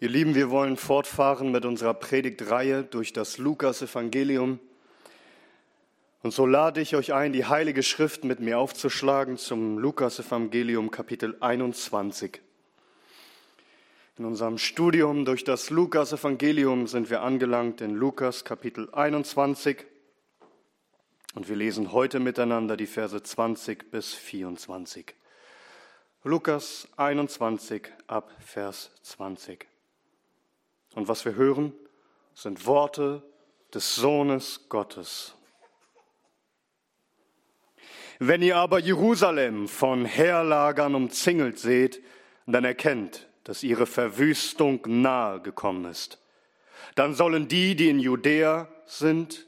Ihr Lieben, wir wollen fortfahren mit unserer Predigtreihe durch das Lukas-Evangelium. Und so lade ich euch ein, die Heilige Schrift mit mir aufzuschlagen zum Lukas-Evangelium Kapitel 21. In unserem Studium durch das Lukas-Evangelium sind wir angelangt in Lukas Kapitel 21 und wir lesen heute miteinander die Verse 20 bis 24. Lukas 21 ab Vers 20. Und was wir hören, sind Worte des Sohnes Gottes. Wenn ihr aber Jerusalem von Heerlagern umzingelt seht, dann erkennt, dass ihre Verwüstung nahe gekommen ist. Dann sollen die, die in Judäa sind,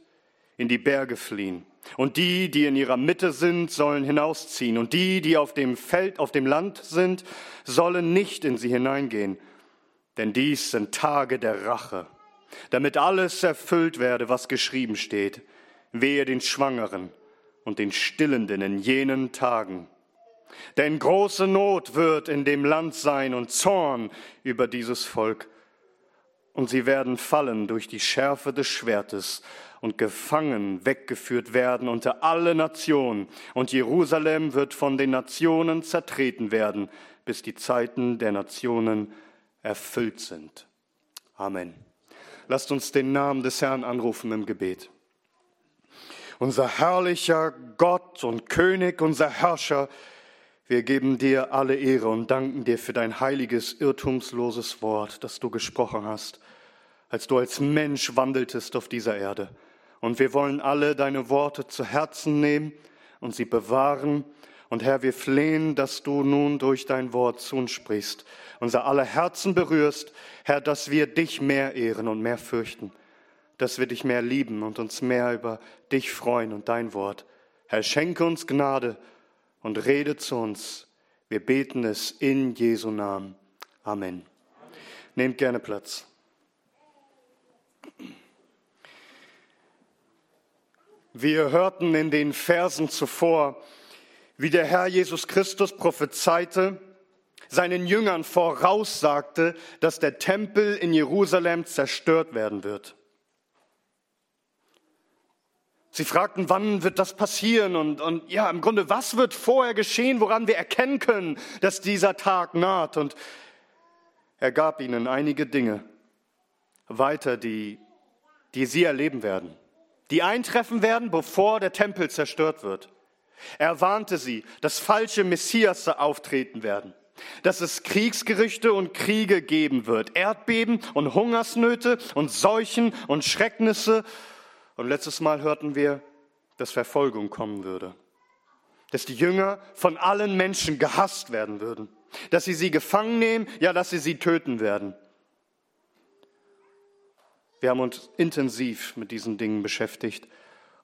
in die Berge fliehen. Und die, die in ihrer Mitte sind, sollen hinausziehen. Und die, die auf dem Feld, auf dem Land sind, sollen nicht in sie hineingehen. Denn dies sind Tage der Rache, damit alles erfüllt werde, was geschrieben steht. Wehe den Schwangeren und den Stillenden in jenen Tagen. Denn große Not wird in dem Land sein und Zorn über dieses Volk. Und sie werden fallen durch die Schärfe des Schwertes und gefangen weggeführt werden unter alle Nationen. Und Jerusalem wird von den Nationen zertreten werden, bis die Zeiten der Nationen erfüllt sind. Amen. Lasst uns den Namen des Herrn anrufen im Gebet. Unser herrlicher Gott und König, unser Herrscher, wir geben dir alle Ehre und danken dir für dein heiliges, irrtumsloses Wort, das du gesprochen hast, als du als Mensch wandeltest auf dieser Erde. Und wir wollen alle deine Worte zu Herzen nehmen und sie bewahren und Herr, wir flehen, dass du nun durch dein Wort zu uns sprichst, unser aller Herzen berührst, Herr, dass wir dich mehr ehren und mehr fürchten, dass wir dich mehr lieben und uns mehr über dich freuen und dein Wort. Herr, schenke uns Gnade und rede zu uns. Wir beten es in Jesu Namen. Amen. Nehmt gerne Platz. Wir hörten in den Versen zuvor, wie der Herr Jesus Christus prophezeite, seinen Jüngern voraussagte, dass der Tempel in Jerusalem zerstört werden wird. Sie fragten, wann wird das passieren? Und, und ja, im Grunde, was wird vorher geschehen, woran wir erkennen können, dass dieser Tag naht? Und er gab ihnen einige Dinge weiter, die, die sie erleben werden, die eintreffen werden, bevor der Tempel zerstört wird. Er warnte sie, dass falsche Messias auftreten werden, dass es Kriegsgerüchte und Kriege geben wird, Erdbeben und Hungersnöte und Seuchen und Schrecknisse. Und letztes Mal hörten wir, dass Verfolgung kommen würde, dass die Jünger von allen Menschen gehasst werden würden, dass sie sie gefangen nehmen, ja, dass sie sie töten werden. Wir haben uns intensiv mit diesen Dingen beschäftigt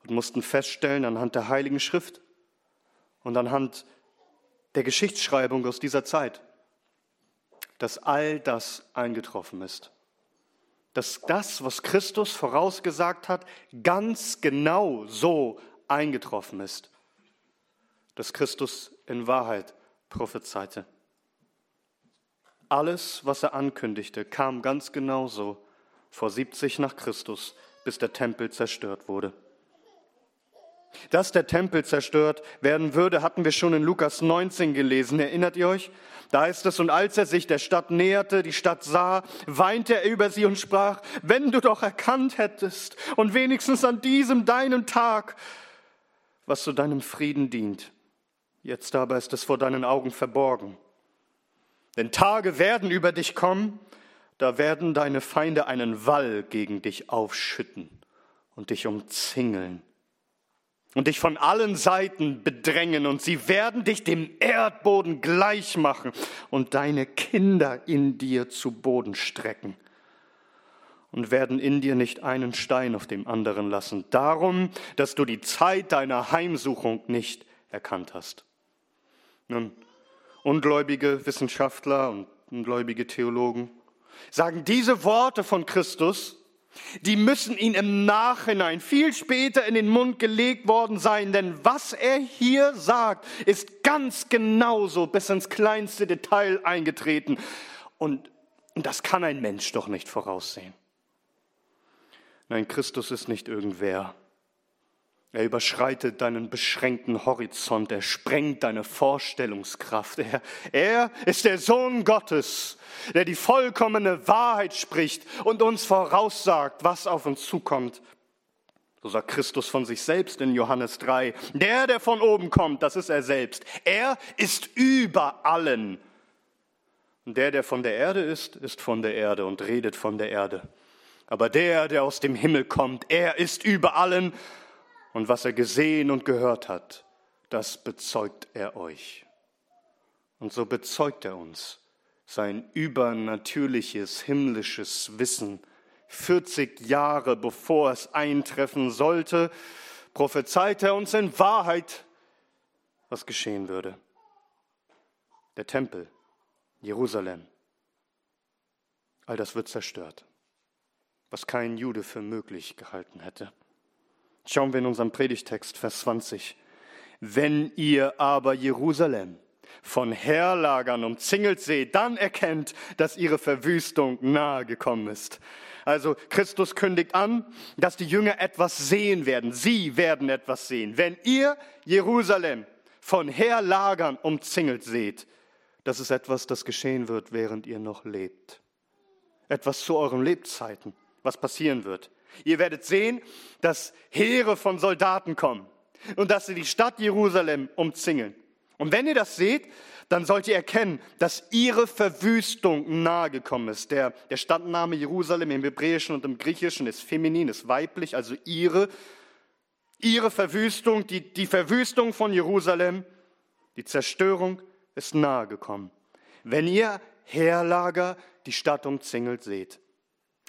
und mussten feststellen anhand der Heiligen Schrift, und anhand der Geschichtsschreibung aus dieser Zeit, dass all das eingetroffen ist. Dass das, was Christus vorausgesagt hat, ganz genau so eingetroffen ist. Dass Christus in Wahrheit prophezeite. Alles, was er ankündigte, kam ganz genau so vor 70 nach Christus, bis der Tempel zerstört wurde. Dass der Tempel zerstört werden würde, hatten wir schon in Lukas 19 gelesen. Erinnert ihr euch? Da ist es, und als er sich der Stadt näherte, die Stadt sah, weinte er über sie und sprach, wenn du doch erkannt hättest und wenigstens an diesem deinem Tag, was zu deinem Frieden dient. Jetzt aber ist es vor deinen Augen verborgen. Denn Tage werden über dich kommen, da werden deine Feinde einen Wall gegen dich aufschütten und dich umzingeln und dich von allen Seiten bedrängen und sie werden dich dem Erdboden gleich machen und deine Kinder in dir zu Boden strecken und werden in dir nicht einen Stein auf dem anderen lassen, darum, dass du die Zeit deiner Heimsuchung nicht erkannt hast. Nun, ungläubige Wissenschaftler und ungläubige Theologen sagen diese Worte von Christus, die müssen ihn im Nachhinein viel später in den Mund gelegt worden sein, denn was er hier sagt, ist ganz genauso bis ins kleinste Detail eingetreten. Und das kann ein Mensch doch nicht voraussehen. Nein, Christus ist nicht irgendwer. Er überschreitet deinen beschränkten Horizont, er sprengt deine Vorstellungskraft. Er, er ist der Sohn Gottes, der die vollkommene Wahrheit spricht und uns voraussagt, was auf uns zukommt. So sagt Christus von sich selbst in Johannes 3. Der, der von oben kommt, das ist er selbst. Er ist über allen. Und der, der von der Erde ist, ist von der Erde und redet von der Erde. Aber der, der aus dem Himmel kommt, er ist über allen und was er gesehen und gehört hat, das bezeugt er euch. Und so bezeugt er uns sein übernatürliches himmlisches Wissen. 40 Jahre bevor es eintreffen sollte, prophezeit er uns in Wahrheit, was geschehen würde. Der Tempel, Jerusalem, all das wird zerstört, was kein Jude für möglich gehalten hätte. Schauen wir in unserem Predigtext, Vers 20. Wenn ihr aber Jerusalem von Herlagern umzingelt seht, dann erkennt, dass ihre Verwüstung nahe gekommen ist. Also Christus kündigt an, dass die Jünger etwas sehen werden. Sie werden etwas sehen. Wenn ihr Jerusalem von Herlagern umzingelt seht, das ist etwas, das geschehen wird, während ihr noch lebt. Etwas zu euren Lebzeiten, was passieren wird. Ihr werdet sehen, dass Heere von Soldaten kommen und dass sie die Stadt Jerusalem umzingeln. Und wenn ihr das seht, dann sollt ihr erkennen, dass ihre Verwüstung nahegekommen ist. Der, der Stadtname Jerusalem im Hebräischen und im Griechischen ist feminin, ist weiblich, also ihre, ihre Verwüstung, die, die Verwüstung von Jerusalem, die Zerstörung ist nahegekommen. Wenn ihr Heerlager die Stadt umzingelt seht.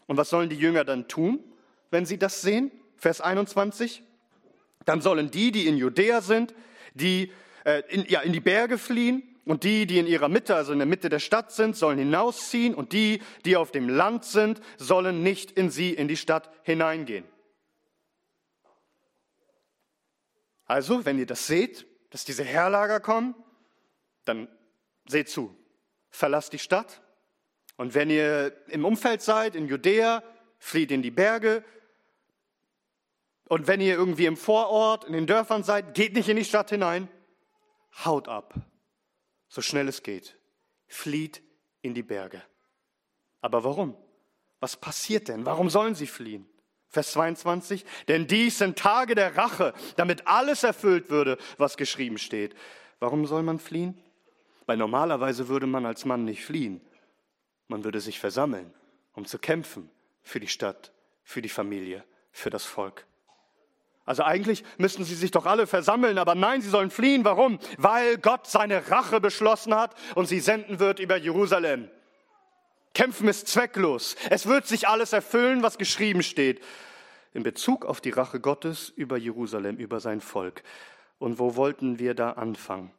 Und was sollen die Jünger dann tun? Wenn sie das sehen? Vers 21. Dann sollen die, die in Judäa sind, die äh, in, ja, in die Berge fliehen und die, die in ihrer Mitte, also in der Mitte der Stadt sind, sollen hinausziehen und die, die auf dem Land sind, sollen nicht in sie, in die Stadt hineingehen. Also, wenn ihr das seht, dass diese Herlager kommen, dann seht zu, verlasst die Stadt. Und wenn ihr im Umfeld seid, in Judäa, flieht in die Berge, und wenn ihr irgendwie im Vorort, in den Dörfern seid, geht nicht in die Stadt hinein. Haut ab, so schnell es geht. Flieht in die Berge. Aber warum? Was passiert denn? Warum sollen sie fliehen? Vers 22, denn dies sind Tage der Rache, damit alles erfüllt würde, was geschrieben steht. Warum soll man fliehen? Weil normalerweise würde man als Mann nicht fliehen. Man würde sich versammeln, um zu kämpfen für die Stadt, für die Familie, für das Volk. Also eigentlich müssten sie sich doch alle versammeln, aber nein, sie sollen fliehen. Warum? Weil Gott seine Rache beschlossen hat und sie senden wird über Jerusalem. Kämpfen ist zwecklos. Es wird sich alles erfüllen, was geschrieben steht. In Bezug auf die Rache Gottes über Jerusalem, über sein Volk. Und wo wollten wir da anfangen?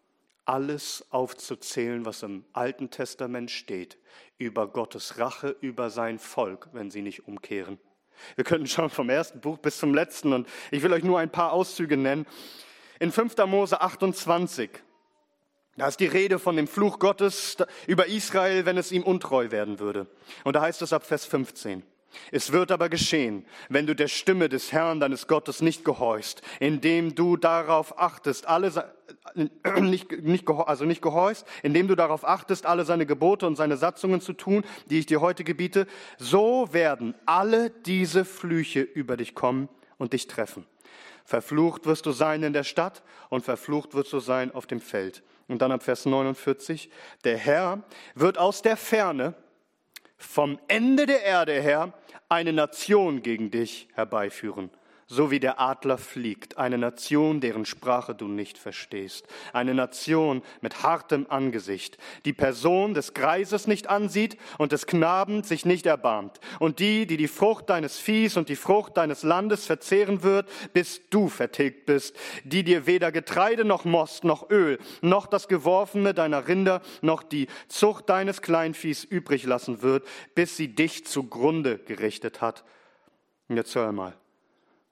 Alles aufzuzählen, was im Alten Testament steht, über Gottes Rache, über sein Volk, wenn sie nicht umkehren. Wir könnten schauen vom ersten Buch bis zum letzten und ich will euch nur ein paar Auszüge nennen. In 5. Mose 28, da ist die Rede von dem Fluch Gottes über Israel, wenn es ihm untreu werden würde. Und da heißt es ab Vers 15. Es wird aber geschehen, wenn du der Stimme des Herrn deines Gottes nicht gehorchst, indem du darauf achtest, alle, äh, nicht, nicht, also nicht gehorchst, indem du darauf achtest, alle seine Gebote und seine Satzungen zu tun, die ich dir heute gebiete, so werden alle diese Flüche über dich kommen und dich treffen. Verflucht wirst du sein in der Stadt und verflucht wirst du sein auf dem Feld. Und dann ab Vers 49, der Herr wird aus der Ferne vom Ende der Erde her eine Nation gegen dich herbeiführen so wie der Adler fliegt, eine Nation, deren Sprache du nicht verstehst, eine Nation mit hartem Angesicht, die Person des Greises nicht ansieht und des Knaben sich nicht erbarmt, und die, die die Frucht deines Viehs und die Frucht deines Landes verzehren wird, bis du vertilgt bist, die dir weder Getreide noch Most noch Öl, noch das Geworfene deiner Rinder, noch die Zucht deines Kleinviehs übrig lassen wird, bis sie dich zugrunde gerichtet hat. Und jetzt hör mal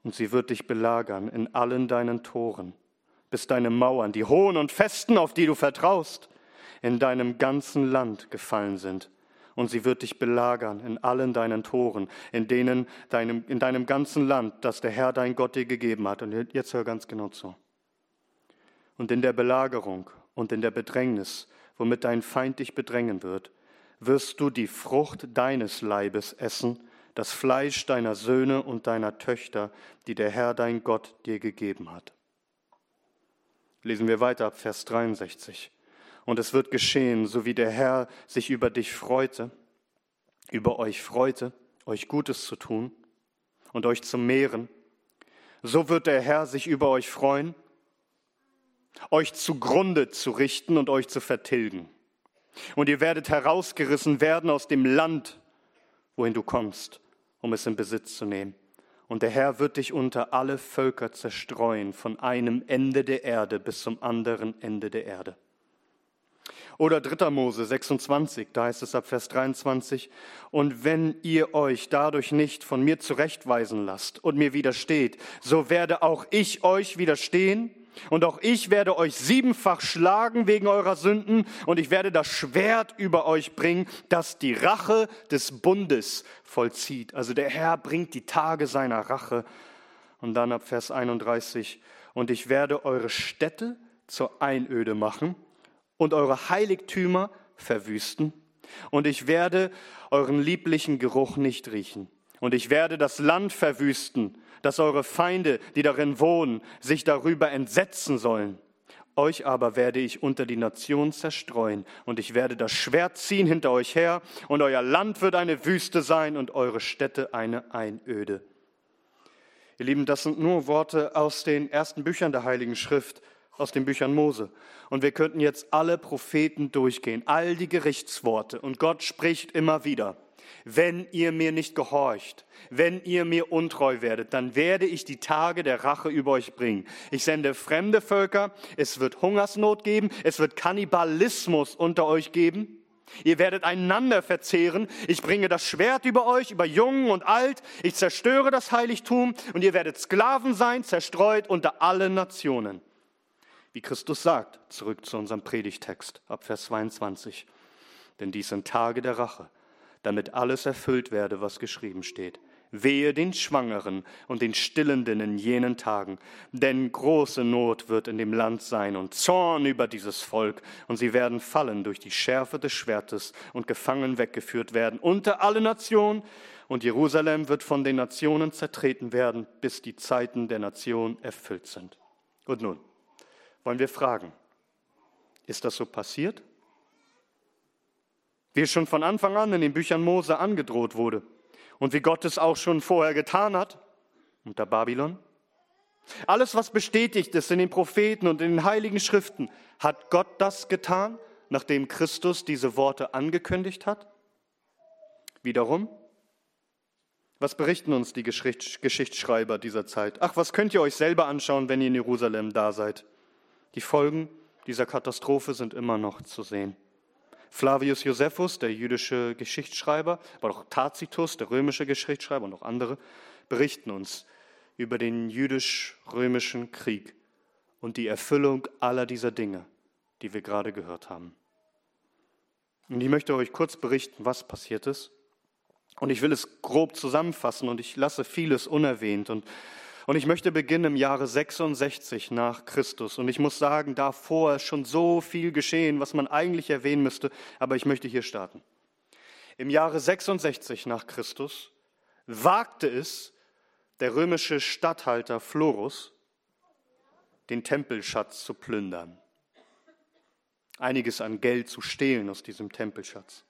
und sie wird dich belagern in allen deinen Toren, bis deine Mauern, die hohen und festen, auf die du vertraust, in deinem ganzen Land gefallen sind. und sie wird dich belagern in allen deinen Toren, in, denen deinem, in deinem ganzen Land, das der Herr dein Gott dir gegeben hat. Und jetzt hör ganz genau zu. Und in der Belagerung und in der Bedrängnis, womit dein Feind dich bedrängen wird, wirst du die Frucht deines Leibes essen, das Fleisch deiner Söhne und deiner Töchter, die der Herr dein Gott dir gegeben hat. Lesen wir weiter ab Vers 63. Und es wird geschehen, so wie der Herr sich über dich freute, über euch freute, euch Gutes zu tun und euch zu mehren, so wird der Herr sich über euch freuen, euch zugrunde zu richten und euch zu vertilgen. Und ihr werdet herausgerissen werden aus dem Land, wohin du kommst, um es in Besitz zu nehmen. Und der Herr wird dich unter alle Völker zerstreuen, von einem Ende der Erde bis zum anderen Ende der Erde. Oder 3. Mose 26, da heißt es ab Vers 23, und wenn ihr euch dadurch nicht von mir zurechtweisen lasst und mir widersteht, so werde auch ich euch widerstehen und auch ich werde euch siebenfach schlagen wegen eurer Sünden und ich werde das Schwert über euch bringen, das die Rache des Bundes vollzieht. Also der Herr bringt die Tage seiner Rache. Und dann ab Vers 31, und ich werde eure Städte zur Einöde machen und eure Heiligtümer verwüsten. Und ich werde euren lieblichen Geruch nicht riechen. Und ich werde das Land verwüsten dass eure Feinde, die darin wohnen, sich darüber entsetzen sollen. Euch aber werde ich unter die Nation zerstreuen, und ich werde das Schwert ziehen hinter euch her, und euer Land wird eine Wüste sein und eure Städte eine Einöde. Ihr Lieben, das sind nur Worte aus den ersten Büchern der Heiligen Schrift, aus den Büchern Mose. Und wir könnten jetzt alle Propheten durchgehen, all die Gerichtsworte, und Gott spricht immer wieder wenn ihr mir nicht gehorcht, wenn ihr mir untreu werdet, dann werde ich die Tage der Rache über euch bringen. Ich sende fremde Völker, es wird Hungersnot geben, es wird Kannibalismus unter euch geben. Ihr werdet einander verzehren. Ich bringe das Schwert über euch, über Jungen und Alt. Ich zerstöre das Heiligtum und ihr werdet Sklaven sein, zerstreut unter alle Nationen. Wie Christus sagt, zurück zu unserem Predigtext ab Vers 22. Denn dies sind Tage der Rache damit alles erfüllt werde, was geschrieben steht. Wehe den Schwangeren und den Stillenden in jenen Tagen, denn große Not wird in dem Land sein und Zorn über dieses Volk, und sie werden fallen durch die Schärfe des Schwertes und gefangen weggeführt werden unter alle Nationen, und Jerusalem wird von den Nationen zertreten werden, bis die Zeiten der Nation erfüllt sind. Und nun wollen wir fragen, ist das so passiert? Wie es schon von Anfang an in den Büchern Mose angedroht wurde und wie Gott es auch schon vorher getan hat unter Babylon. Alles, was bestätigt ist in den Propheten und in den heiligen Schriften, hat Gott das getan, nachdem Christus diese Worte angekündigt hat? Wiederum, was berichten uns die Geschichtsschreiber dieser Zeit? Ach, was könnt ihr euch selber anschauen, wenn ihr in Jerusalem da seid? Die Folgen dieser Katastrophe sind immer noch zu sehen. Flavius Josephus, der jüdische Geschichtsschreiber, aber auch Tacitus, der römische Geschichtsschreiber und auch andere, berichten uns über den jüdisch-römischen Krieg und die Erfüllung aller dieser Dinge, die wir gerade gehört haben. Und ich möchte euch kurz berichten, was passiert ist. Und ich will es grob zusammenfassen und ich lasse vieles unerwähnt. Und und ich möchte beginnen im Jahre 66 nach Christus. Und ich muss sagen, davor ist schon so viel geschehen, was man eigentlich erwähnen müsste, aber ich möchte hier starten. Im Jahre 66 nach Christus wagte es der römische Statthalter Florus, den Tempelschatz zu plündern, einiges an Geld zu stehlen aus diesem Tempelschatz.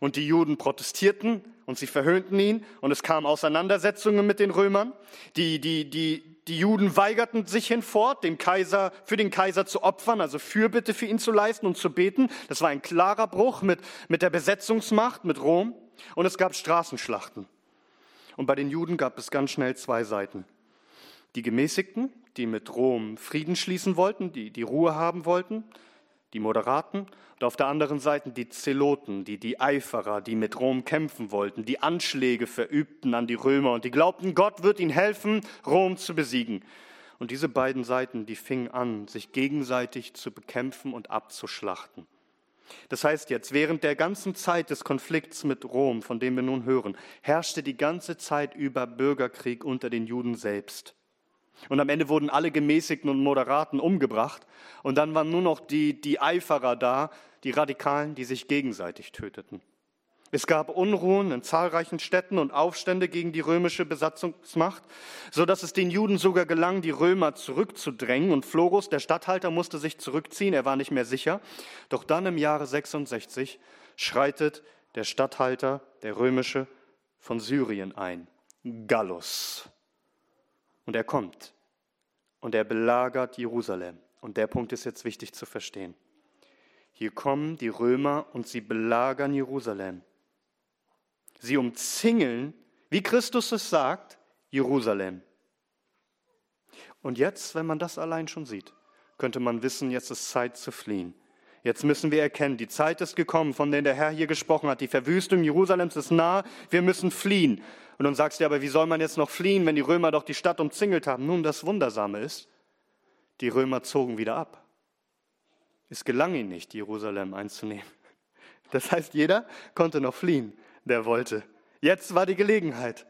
Und die Juden protestierten und sie verhöhnten ihn und es kamen Auseinandersetzungen mit den Römern. Die, die, die, die Juden weigerten sich hinfort, den Kaiser, für den Kaiser zu opfern, also Fürbitte für ihn zu leisten und zu beten. Das war ein klarer Bruch mit, mit der Besetzungsmacht, mit Rom. Und es gab Straßenschlachten. Und bei den Juden gab es ganz schnell zwei Seiten. Die Gemäßigten, die mit Rom Frieden schließen wollten, die die Ruhe haben wollten, die Moderaten, und auf der anderen Seite die Zeloten, die, die Eiferer, die mit Rom kämpfen wollten, die Anschläge verübten an die Römer und die glaubten, Gott wird ihnen helfen, Rom zu besiegen. Und diese beiden Seiten, die fingen an, sich gegenseitig zu bekämpfen und abzuschlachten. Das heißt jetzt, während der ganzen Zeit des Konflikts mit Rom, von dem wir nun hören, herrschte die ganze Zeit über Bürgerkrieg unter den Juden selbst. Und am Ende wurden alle Gemäßigten und Moderaten umgebracht. Und dann waren nur noch die, die Eiferer da, die Radikalen, die sich gegenseitig töteten. Es gab Unruhen in zahlreichen Städten und Aufstände gegen die römische Besatzungsmacht, so dass es den Juden sogar gelang, die Römer zurückzudrängen. Und Florus, der Statthalter, musste sich zurückziehen, er war nicht mehr sicher. Doch dann im Jahre 66 schreitet der Statthalter, der römische, von Syrien ein, Gallus. Und er kommt und er belagert Jerusalem. Und der Punkt ist jetzt wichtig zu verstehen. Hier kommen die Römer und sie belagern Jerusalem. Sie umzingeln, wie Christus es sagt, Jerusalem. Und jetzt, wenn man das allein schon sieht, könnte man wissen, jetzt ist Zeit zu fliehen. Jetzt müssen wir erkennen, die Zeit ist gekommen, von der der Herr hier gesprochen hat. Die Verwüstung Jerusalems ist nah, wir müssen fliehen. Und dann sagst du, aber wie soll man jetzt noch fliehen, wenn die Römer doch die Stadt umzingelt haben? Nun, das Wundersame ist, die Römer zogen wieder ab. Es gelang ihnen nicht, Jerusalem einzunehmen. Das heißt, jeder konnte noch fliehen der wollte. Jetzt war die Gelegenheit.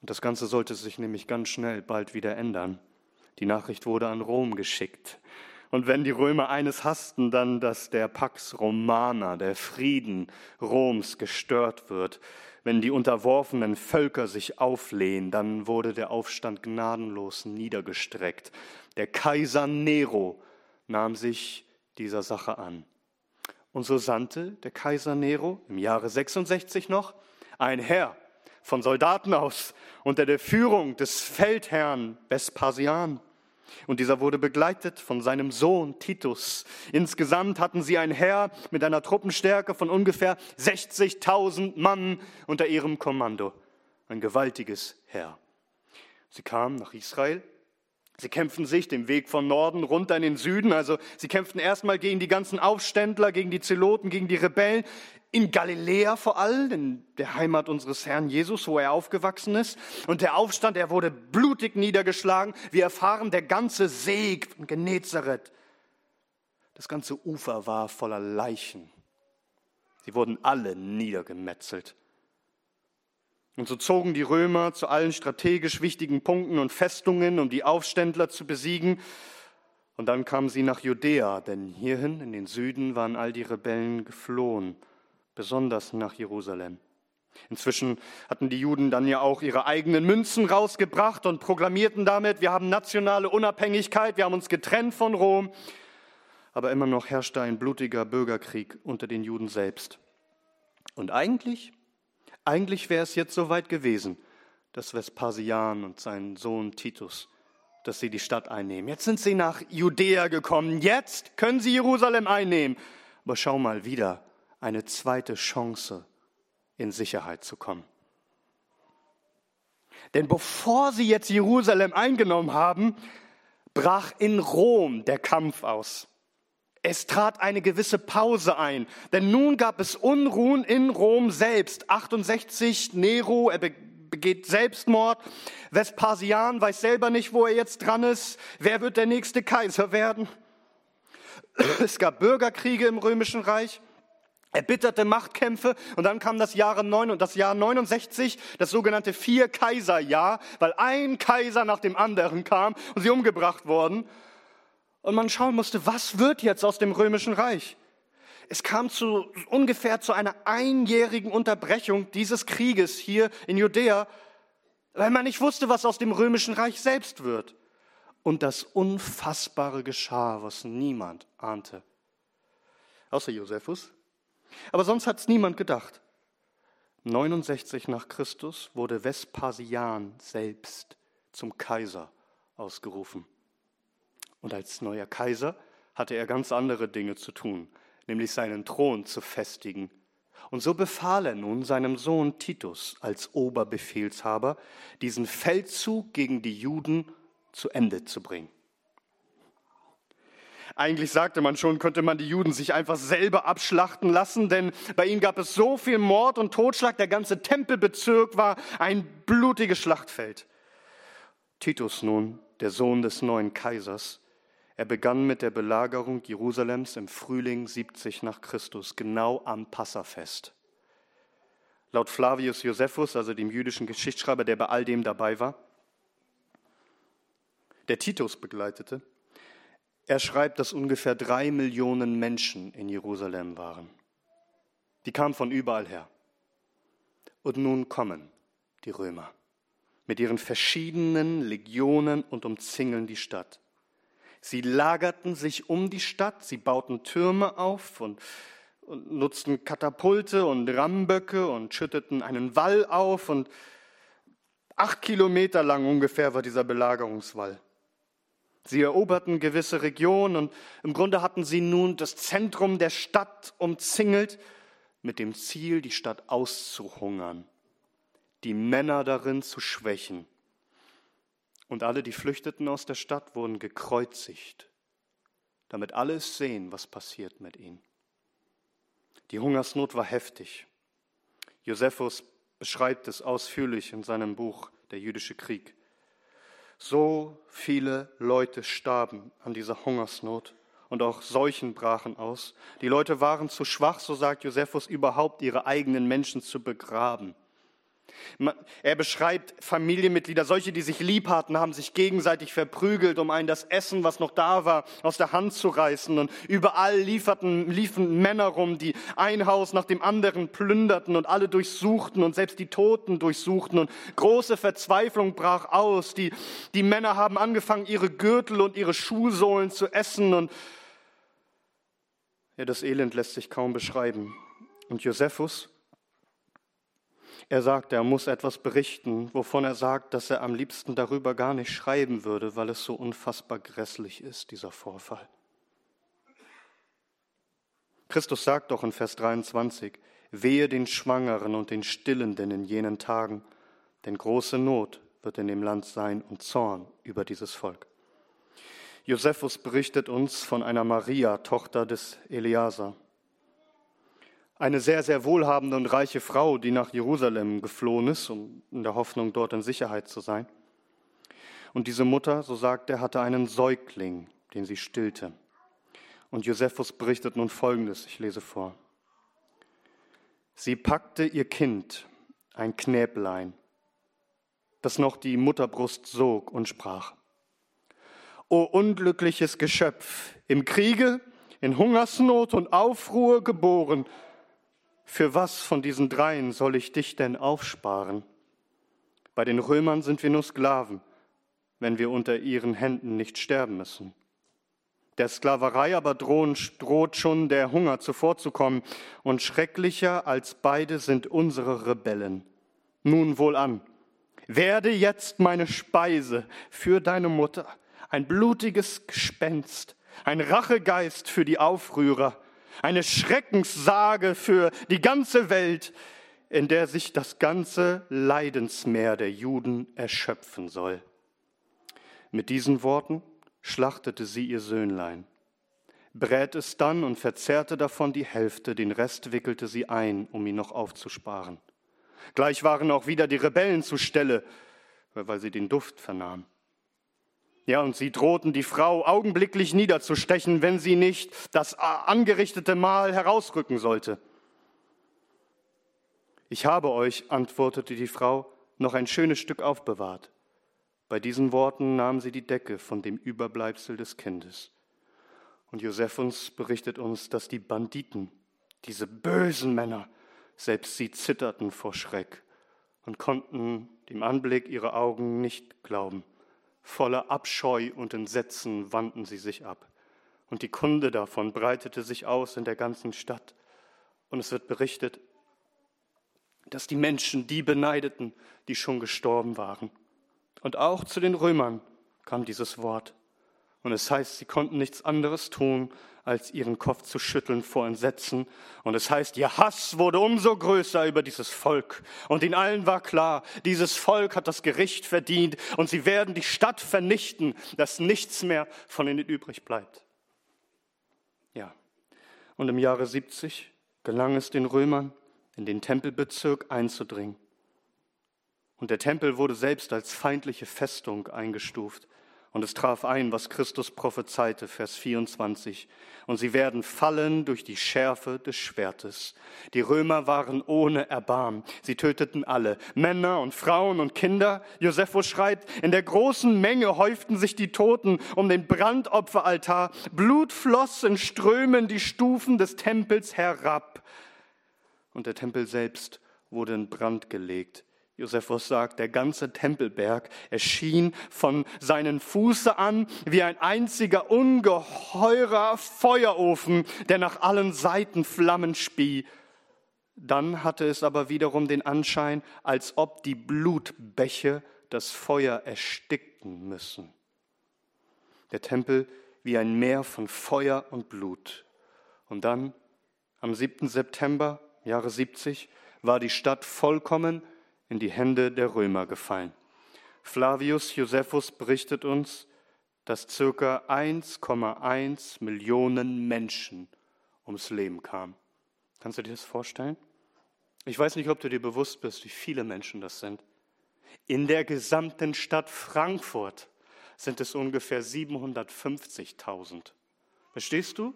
Und das Ganze sollte sich nämlich ganz schnell bald wieder ändern. Die Nachricht wurde an Rom geschickt. Und wenn die Römer eines hassten, dann, dass der Pax Romana, der Frieden Roms, gestört wird. Wenn die unterworfenen Völker sich auflehnen, dann wurde der Aufstand gnadenlos niedergestreckt. Der Kaiser Nero nahm sich dieser Sache an. Und so sandte der Kaiser Nero im Jahre 66 noch ein Herr von Soldaten aus unter der Führung des Feldherrn Vespasian. Und dieser wurde begleitet von seinem Sohn Titus. Insgesamt hatten sie ein Heer mit einer Truppenstärke von ungefähr 60.000 Mann unter ihrem Kommando. Ein gewaltiges Heer. Sie kamen nach Israel Sie kämpften sich den Weg von Norden runter in den Süden. Also sie kämpften erstmal gegen die ganzen Aufständler, gegen die Zeloten, gegen die Rebellen. In Galiläa vor allem, in der Heimat unseres Herrn Jesus, wo er aufgewachsen ist. Und der Aufstand, er wurde blutig niedergeschlagen. Wir erfahren, der ganze See von Genezareth, das ganze Ufer war voller Leichen. Sie wurden alle niedergemetzelt. Und so zogen die Römer zu allen strategisch wichtigen Punkten und Festungen, um die Aufständler zu besiegen. Und dann kamen sie nach Judäa, denn hierhin in den Süden waren all die Rebellen geflohen, besonders nach Jerusalem. Inzwischen hatten die Juden dann ja auch ihre eigenen Münzen rausgebracht und proklamierten damit, wir haben nationale Unabhängigkeit, wir haben uns getrennt von Rom. Aber immer noch herrschte ein blutiger Bürgerkrieg unter den Juden selbst. Und eigentlich eigentlich wäre es jetzt soweit gewesen, dass Vespasian und sein Sohn Titus, dass sie die Stadt einnehmen. Jetzt sind sie nach Judäa gekommen. Jetzt können sie Jerusalem einnehmen. Aber schau mal wieder, eine zweite Chance, in Sicherheit zu kommen. Denn bevor sie jetzt Jerusalem eingenommen haben, brach in Rom der Kampf aus. Es trat eine gewisse Pause ein, denn nun gab es Unruhen in Rom selbst. 68 Nero, er begeht Selbstmord. Vespasian weiß selber nicht, wo er jetzt dran ist. Wer wird der nächste Kaiser werden? Es gab Bürgerkriege im römischen Reich, erbitterte Machtkämpfe und dann kam das, Jahre 9, das Jahr 69, das sogenannte Vier-Kaiser-Jahr, weil ein Kaiser nach dem anderen kam und sie umgebracht wurden und man schauen musste, was wird jetzt aus dem römischen Reich? Es kam zu ungefähr zu einer einjährigen Unterbrechung dieses Krieges hier in Judäa, weil man nicht wusste, was aus dem römischen Reich selbst wird. Und das Unfassbare geschah, was niemand ahnte. Außer Josephus. Aber sonst hat es niemand gedacht. 69 nach Christus wurde Vespasian selbst zum Kaiser ausgerufen. Und als neuer Kaiser hatte er ganz andere Dinge zu tun, nämlich seinen Thron zu festigen. Und so befahl er nun seinem Sohn Titus als Oberbefehlshaber, diesen Feldzug gegen die Juden zu Ende zu bringen. Eigentlich sagte man schon, könnte man die Juden sich einfach selber abschlachten lassen, denn bei ihnen gab es so viel Mord und Totschlag, der ganze Tempelbezirk war ein blutiges Schlachtfeld. Titus nun, der Sohn des neuen Kaisers, Er begann mit der Belagerung Jerusalems im Frühling 70 nach Christus, genau am Passafest. Laut Flavius Josephus, also dem jüdischen Geschichtsschreiber, der bei all dem dabei war, der Titus begleitete, er schreibt, dass ungefähr drei Millionen Menschen in Jerusalem waren. Die kamen von überall her. Und nun kommen die Römer mit ihren verschiedenen Legionen und umzingeln die Stadt. Sie lagerten sich um die Stadt, sie bauten Türme auf und, und nutzten Katapulte und Rammböcke und schütteten einen Wall auf und acht Kilometer lang ungefähr war dieser Belagerungswall. Sie eroberten gewisse Regionen und im Grunde hatten sie nun das Zentrum der Stadt umzingelt mit dem Ziel, die Stadt auszuhungern, die Männer darin zu schwächen und alle, die flüchteten aus der Stadt, wurden gekreuzigt, damit alle es sehen, was passiert mit ihnen. Die Hungersnot war heftig. Josephus beschreibt es ausführlich in seinem Buch Der jüdische Krieg. So viele Leute starben an dieser Hungersnot und auch Seuchen brachen aus. Die Leute waren zu schwach, so sagt Josephus, überhaupt ihre eigenen Menschen zu begraben. Er beschreibt Familienmitglieder, solche, die sich lieb hatten, haben sich gegenseitig verprügelt, um einen das Essen, was noch da war, aus der Hand zu reißen. Und überall lieferten, liefen Männer rum, die ein Haus nach dem anderen plünderten und alle durchsuchten und selbst die Toten durchsuchten. Und große Verzweiflung brach aus. Die, die Männer haben angefangen, ihre Gürtel und ihre Schuhsohlen zu essen. Und ja, das Elend lässt sich kaum beschreiben. Und Josephus, er sagt, er muss etwas berichten, wovon er sagt, dass er am liebsten darüber gar nicht schreiben würde, weil es so unfassbar grässlich ist, dieser Vorfall. Christus sagt doch in Vers 23, wehe den Schwangeren und den Stillenden in jenen Tagen, denn große Not wird in dem Land sein und Zorn über dieses Volk. Josephus berichtet uns von einer Maria, Tochter des Eleazar eine sehr, sehr wohlhabende und reiche Frau, die nach Jerusalem geflohen ist, um in der Hoffnung, dort in Sicherheit zu sein. Und diese Mutter, so sagt er, hatte einen Säugling, den sie stillte. Und Josephus berichtet nun Folgendes, ich lese vor. Sie packte ihr Kind, ein Knäblein, das noch die Mutterbrust sog und sprach, O unglückliches Geschöpf, im Kriege, in Hungersnot und Aufruhr geboren, für was von diesen dreien soll ich dich denn aufsparen? Bei den Römern sind wir nur Sklaven, wenn wir unter ihren Händen nicht sterben müssen. Der Sklaverei aber droht schon der Hunger zuvorzukommen, und schrecklicher als beide sind unsere Rebellen. Nun wohl an, werde jetzt meine Speise für deine Mutter, ein blutiges Gespenst, ein Rachegeist für die Aufrührer, eine Schreckenssage für die ganze Welt, in der sich das ganze Leidensmeer der Juden erschöpfen soll. Mit diesen Worten schlachtete sie ihr Söhnlein, brät es dann und verzehrte davon die Hälfte, den Rest wickelte sie ein, um ihn noch aufzusparen. Gleich waren auch wieder die Rebellen zur Stelle, weil sie den Duft vernahmen. Ja, und sie drohten die Frau augenblicklich niederzustechen, wenn sie nicht das angerichtete Mahl herausrücken sollte. Ich habe euch, antwortete die Frau, noch ein schönes Stück aufbewahrt. Bei diesen Worten nahm sie die Decke von dem Überbleibsel des Kindes. Und Josephus berichtet uns, dass die Banditen, diese bösen Männer, selbst sie zitterten vor Schreck und konnten dem Anblick ihrer Augen nicht glauben. Voller Abscheu und Entsetzen wandten sie sich ab. Und die Kunde davon breitete sich aus in der ganzen Stadt. Und es wird berichtet, dass die Menschen die beneideten, die schon gestorben waren. Und auch zu den Römern kam dieses Wort. Und es heißt, sie konnten nichts anderes tun, als ihren Kopf zu schütteln vor Entsetzen. Und es heißt, ihr Hass wurde umso größer über dieses Volk. Und in allen war klar, dieses Volk hat das Gericht verdient und sie werden die Stadt vernichten, dass nichts mehr von ihnen übrig bleibt. Ja. Und im Jahre 70 gelang es den Römern, in den Tempelbezirk einzudringen. Und der Tempel wurde selbst als feindliche Festung eingestuft Und es traf ein, was Christus prophezeite, Vers 24. Und sie werden fallen durch die Schärfe des Schwertes. Die Römer waren ohne Erbarm. Sie töteten alle, Männer und Frauen und Kinder. Josephus schreibt, in der großen Menge häuften sich die Toten um den Brandopferaltar. Blut floss in Strömen die Stufen des Tempels herab. Und der Tempel selbst wurde in Brand gelegt. Josephus sagt, der ganze Tempelberg erschien von seinen Fuße an wie ein einziger ungeheurer Feuerofen, der nach allen Seiten Flammen spie. Dann hatte es aber wiederum den Anschein, als ob die Blutbäche das Feuer erstickten müssen. Der Tempel wie ein Meer von Feuer und Blut. Und dann, am 7. September, Jahre 70, war die Stadt vollkommen in die Hände der Römer gefallen. Flavius Josephus berichtet uns, dass circa 1,1 Millionen Menschen ums Leben kamen. Kannst du dir das vorstellen? Ich weiß nicht, ob du dir bewusst bist, wie viele Menschen das sind. In der gesamten Stadt Frankfurt sind es ungefähr 750.000. Verstehst du?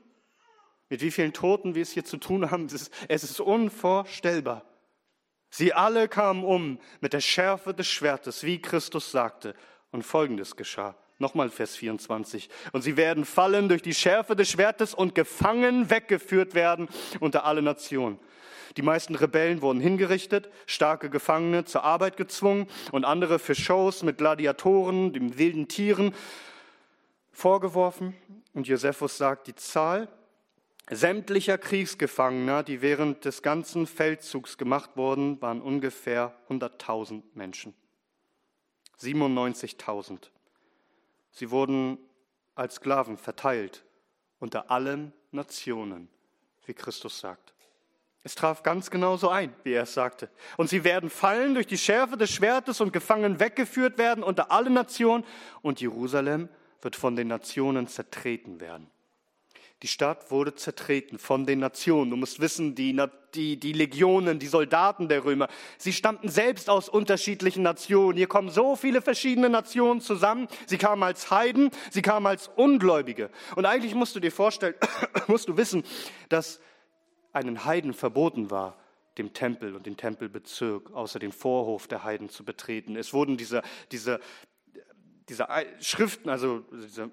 Mit wie vielen Toten wir es hier zu tun haben, es ist unvorstellbar. Sie alle kamen um mit der Schärfe des Schwertes, wie Christus sagte. Und folgendes geschah. Nochmal Vers 24. Und sie werden fallen durch die Schärfe des Schwertes und gefangen weggeführt werden unter alle Nationen. Die meisten Rebellen wurden hingerichtet, starke Gefangene zur Arbeit gezwungen und andere für Shows mit Gladiatoren, den wilden Tieren vorgeworfen. Und Josephus sagt, die Zahl sämtlicher Kriegsgefangener, die während des ganzen Feldzugs gemacht wurden, waren ungefähr 100.000 Menschen. 97.000. Sie wurden als Sklaven verteilt unter allen Nationen, wie Christus sagt. Es traf ganz genau so ein, wie er es sagte. Und sie werden fallen durch die Schärfe des Schwertes und gefangen weggeführt werden unter alle Nationen und Jerusalem wird von den Nationen zertreten werden. Die Stadt wurde zertreten von den Nationen. Du musst wissen, die, die, die Legionen, die Soldaten der Römer, sie stammten selbst aus unterschiedlichen Nationen. Hier kommen so viele verschiedene Nationen zusammen. Sie kamen als Heiden, sie kamen als Ungläubige. Und eigentlich musst du dir vorstellen, musst du wissen, dass einen Heiden verboten war, dem Tempel und den Tempelbezirk außer den Vorhof der Heiden zu betreten. Es wurden diese, diese, diese Schriften, also diese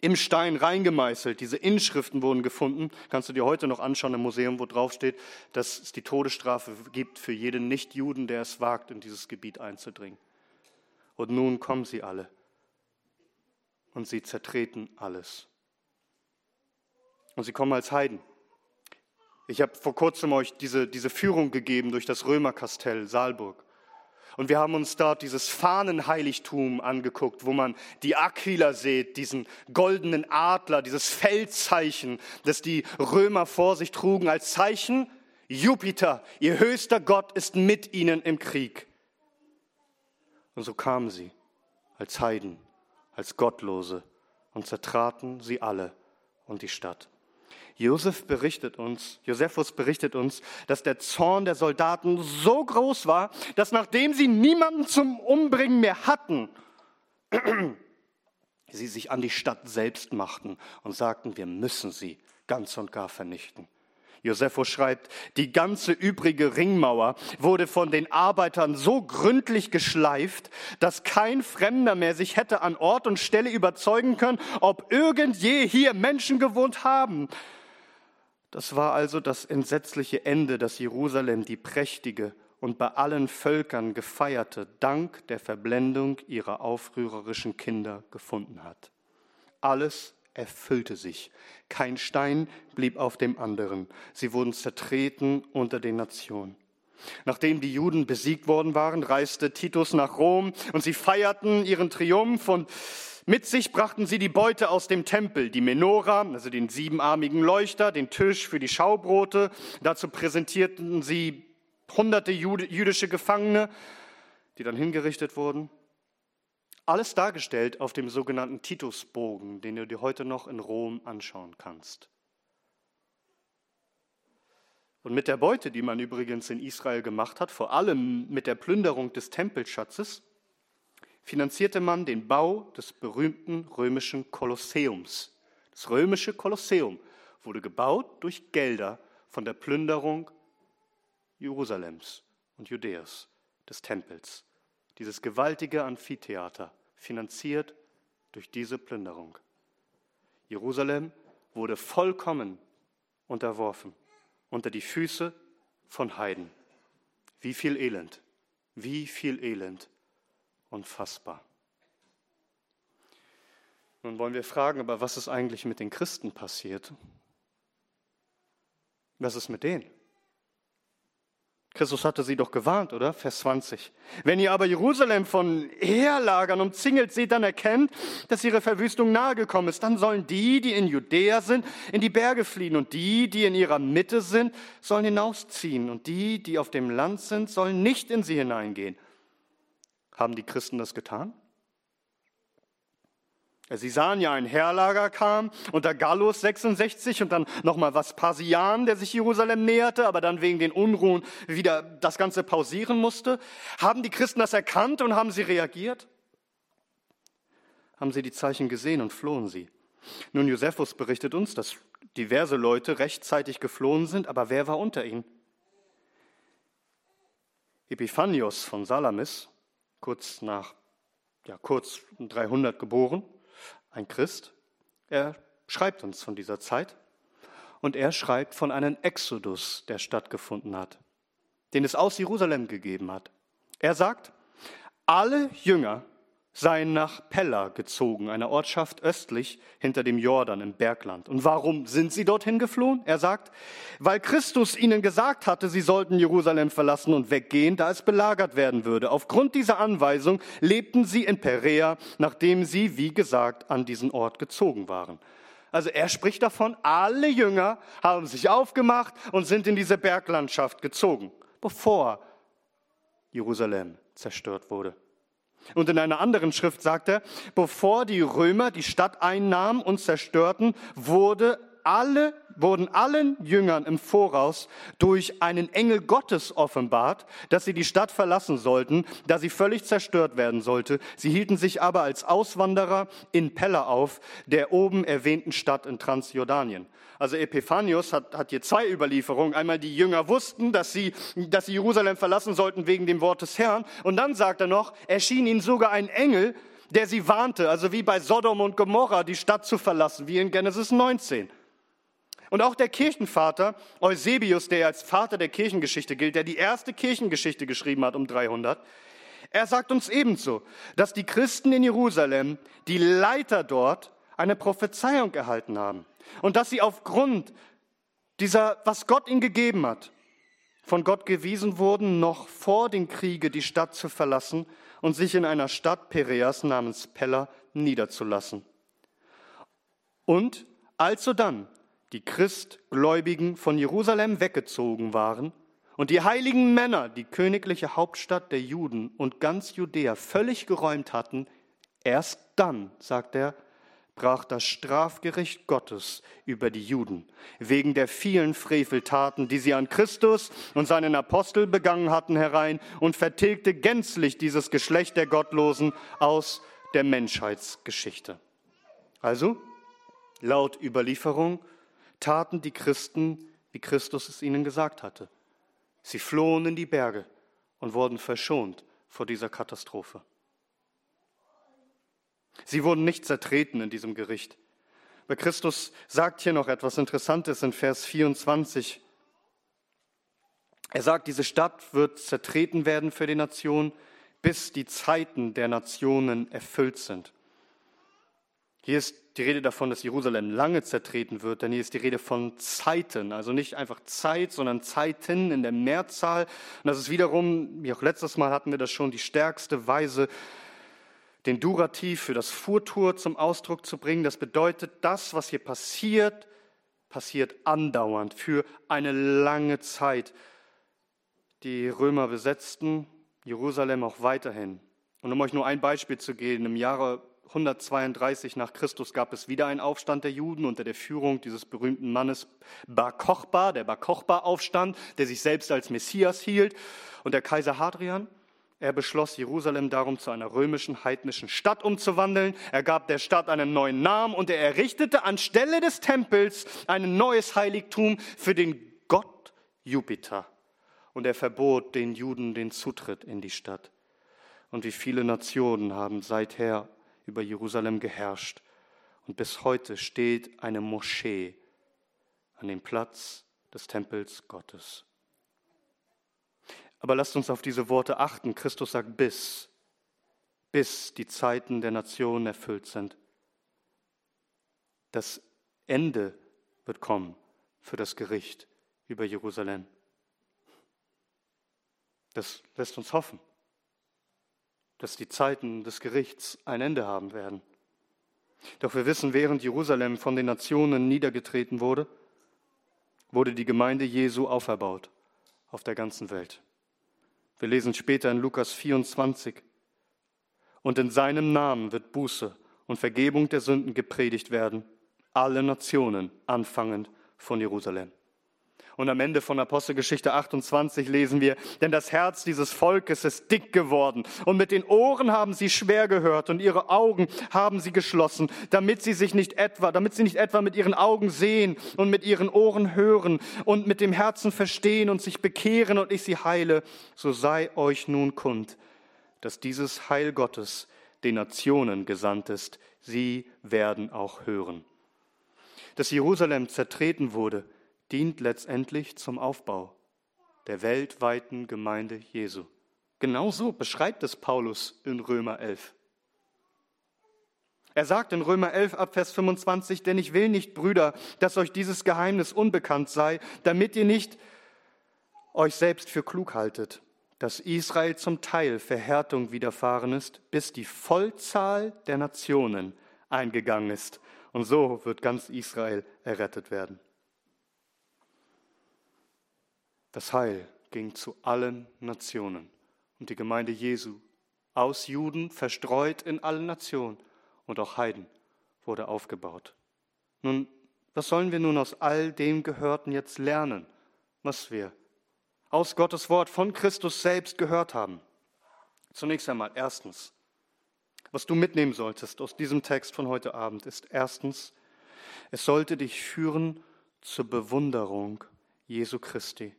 im Stein reingemeißelt. Diese Inschriften wurden gefunden. Kannst du dir heute noch anschauen im Museum, wo drauf steht, dass es die Todesstrafe gibt für jeden Nichtjuden, der es wagt, in dieses Gebiet einzudringen. Und nun kommen sie alle und sie zertreten alles. Und sie kommen als Heiden. Ich habe vor kurzem euch diese, diese Führung gegeben durch das Römerkastell Saalburg. Und wir haben uns dort dieses Fahnenheiligtum angeguckt, wo man die Aquila sieht, diesen goldenen Adler, dieses Feldzeichen, das die Römer vor sich trugen als Zeichen. Jupiter, ihr höchster Gott, ist mit ihnen im Krieg. Und so kamen sie als Heiden, als Gottlose und zertraten sie alle und die Stadt. Josef berichtet uns, Josephus berichtet uns, dass der Zorn der Soldaten so groß war, dass nachdem sie niemanden zum Umbringen mehr hatten, sie sich an die Stadt selbst machten und sagten, wir müssen sie ganz und gar vernichten. Josephus schreibt, die ganze übrige Ringmauer wurde von den Arbeitern so gründlich geschleift, dass kein Fremder mehr sich hätte an Ort und Stelle überzeugen können, ob irgend hier Menschen gewohnt haben. Das war also das entsetzliche Ende, das Jerusalem die prächtige und bei allen Völkern gefeierte dank der Verblendung ihrer aufrührerischen Kinder gefunden hat. Alles erfüllte sich. Kein Stein blieb auf dem anderen. Sie wurden zertreten unter den Nationen. Nachdem die Juden besiegt worden waren, reiste Titus nach Rom und sie feierten ihren Triumph und mit sich brachten sie die Beute aus dem Tempel, die Menora, also den siebenarmigen Leuchter, den Tisch für die Schaubrote. Dazu präsentierten sie hunderte jüdische Gefangene, die dann hingerichtet wurden. Alles dargestellt auf dem sogenannten Titusbogen, den du dir heute noch in Rom anschauen kannst. Und mit der Beute, die man übrigens in Israel gemacht hat, vor allem mit der Plünderung des Tempelschatzes, finanzierte man den Bau des berühmten römischen Kolosseums. Das römische Kolosseum wurde gebaut durch Gelder von der Plünderung Jerusalems und Judäas, des Tempels. Dieses gewaltige Amphitheater, finanziert durch diese Plünderung. Jerusalem wurde vollkommen unterworfen unter die Füße von Heiden. Wie viel Elend, wie viel Elend, unfassbar. Nun wollen wir fragen, aber was ist eigentlich mit den Christen passiert? Was ist mit denen? Christus hatte sie doch gewarnt, oder? Vers 20. Wenn ihr aber Jerusalem von Heerlagern umzingelt seht, dann erkennt, dass ihre Verwüstung nahegekommen ist. Dann sollen die, die in Judäa sind, in die Berge fliehen und die, die in ihrer Mitte sind, sollen hinausziehen und die, die auf dem Land sind, sollen nicht in sie hineingehen. Haben die Christen das getan? Sie sahen ja ein Heerlager kam unter Gallus 66 und dann nochmal Vespasian, der sich Jerusalem näherte, aber dann wegen den Unruhen wieder das Ganze pausieren musste. Haben die Christen das erkannt und haben sie reagiert? Haben sie die Zeichen gesehen und flohen sie? Nun, Josephus berichtet uns, dass diverse Leute rechtzeitig geflohen sind, aber wer war unter ihnen? Epiphanios von Salamis, kurz nach, ja, kurz 300 geboren, ein Christ. Er schreibt uns von dieser Zeit und er schreibt von einem Exodus, der stattgefunden hat, den es aus Jerusalem gegeben hat. Er sagt, alle Jünger seien nach Pella gezogen, einer Ortschaft östlich hinter dem Jordan im Bergland. Und warum sind sie dorthin geflohen? Er sagt, weil Christus ihnen gesagt hatte, sie sollten Jerusalem verlassen und weggehen, da es belagert werden würde. Aufgrund dieser Anweisung lebten sie in Perea, nachdem sie, wie gesagt, an diesen Ort gezogen waren. Also er spricht davon, alle Jünger haben sich aufgemacht und sind in diese Berglandschaft gezogen, bevor Jerusalem zerstört wurde. Und in einer anderen Schrift sagt er, bevor die Römer die Stadt einnahmen und zerstörten, wurde alle, wurden allen Jüngern im Voraus durch einen Engel Gottes offenbart, dass sie die Stadt verlassen sollten, da sie völlig zerstört werden sollte. Sie hielten sich aber als Auswanderer in Pella auf, der oben erwähnten Stadt in Transjordanien. Also Epiphanius hat, hat hier zwei Überlieferungen. Einmal die Jünger wussten, dass sie, dass sie Jerusalem verlassen sollten wegen dem Wort des Herrn. Und dann sagt er noch, erschien ihnen sogar ein Engel, der sie warnte, also wie bei Sodom und Gomorra, die Stadt zu verlassen, wie in Genesis 19. Und auch der Kirchenvater Eusebius, der als Vater der Kirchengeschichte gilt, der die erste Kirchengeschichte geschrieben hat um 300, er sagt uns ebenso, dass die Christen in Jerusalem, die Leiter dort, eine Prophezeiung erhalten haben und dass sie aufgrund dieser, was Gott ihnen gegeben hat, von Gott gewiesen wurden, noch vor dem Kriege die Stadt zu verlassen und sich in einer Stadt Pereas namens Pella niederzulassen. Und also dann die Christgläubigen von Jerusalem weggezogen waren und die heiligen Männer die königliche Hauptstadt der Juden und ganz Judäa völlig geräumt hatten, erst dann, sagt er, brach das Strafgericht Gottes über die Juden wegen der vielen Freveltaten, die sie an Christus und seinen Apostel begangen hatten, herein und vertilgte gänzlich dieses Geschlecht der Gottlosen aus der Menschheitsgeschichte. Also, laut Überlieferung, taten die Christen, wie Christus es ihnen gesagt hatte. Sie flohen in die Berge und wurden verschont vor dieser Katastrophe. Sie wurden nicht zertreten in diesem Gericht. Aber Christus sagt hier noch etwas Interessantes in Vers 24. Er sagt, diese Stadt wird zertreten werden für die Nation, bis die Zeiten der Nationen erfüllt sind. Hier ist die Rede davon, dass Jerusalem lange zertreten wird, denn hier ist die Rede von Zeiten, also nicht einfach Zeit, sondern Zeiten in der Mehrzahl. Und das ist wiederum, wie auch letztes Mal hatten wir das schon, die stärkste Weise, den Durativ für das Fuhrtour zum Ausdruck zu bringen. Das bedeutet, das, was hier passiert, passiert andauernd für eine lange Zeit. Die Römer besetzten Jerusalem auch weiterhin. Und um euch nur ein Beispiel zu geben, im Jahre 132 nach Christus gab es wieder einen Aufstand der Juden unter der Führung dieses berühmten Mannes Bar Kochba, der Bar Kochba-Aufstand, der sich selbst als Messias hielt. Und der Kaiser Hadrian, Er beschloss, Jerusalem darum zu einer römischen, heidnischen Stadt umzuwandeln. Er gab der Stadt einen neuen Namen und er errichtete anstelle des Tempels ein neues Heiligtum für den Gott Jupiter. Und er verbot den Juden den Zutritt in die Stadt. Und wie viele Nationen haben seither über Jerusalem geherrscht. Und bis heute steht eine Moschee an dem Platz des Tempels Gottes. Aber lasst uns auf diese Worte achten. Christus sagt bis, bis die Zeiten der Nationen erfüllt sind. Das Ende wird kommen für das Gericht über Jerusalem. Das lässt uns hoffen, dass die Zeiten des Gerichts ein Ende haben werden. Doch wir wissen, während Jerusalem von den Nationen niedergetreten wurde, wurde die Gemeinde Jesu auferbaut auf der ganzen Welt. Wir lesen später in Lukas 24. Und in seinem Namen wird Buße und Vergebung der Sünden gepredigt werden, alle Nationen anfangend von Jerusalem. Und am Ende von Apostelgeschichte 28 lesen wir, denn das Herz dieses Volkes ist dick geworden. Und mit den Ohren haben sie schwer gehört und ihre Augen haben sie geschlossen, damit sie sich nicht etwa, damit sie nicht etwa mit ihren Augen sehen und mit ihren Ohren hören und mit dem Herzen verstehen und sich bekehren und ich sie heile, so sei euch nun kund, dass dieses Heil Gottes den Nationen gesandt ist, sie werden auch hören. Dass Jerusalem zertreten wurde, dient letztendlich zum Aufbau der weltweiten Gemeinde Jesu. Genauso beschreibt es Paulus in Römer 11. Er sagt in Römer 11 ab Vers 25, denn ich will nicht, Brüder, dass euch dieses Geheimnis unbekannt sei, damit ihr nicht euch selbst für klug haltet, dass Israel zum Teil Verhärtung widerfahren ist, bis die Vollzahl der Nationen eingegangen ist. Und so wird ganz Israel errettet werden. Das Heil ging zu allen Nationen und die Gemeinde Jesu aus Juden verstreut in allen Nationen und auch Heiden wurde aufgebaut. Nun, was sollen wir nun aus all dem Gehörten jetzt lernen, was wir aus Gottes Wort von Christus selbst gehört haben? Zunächst einmal, erstens, was du mitnehmen solltest aus diesem Text von heute Abend ist erstens, es sollte dich führen zur Bewunderung Jesu Christi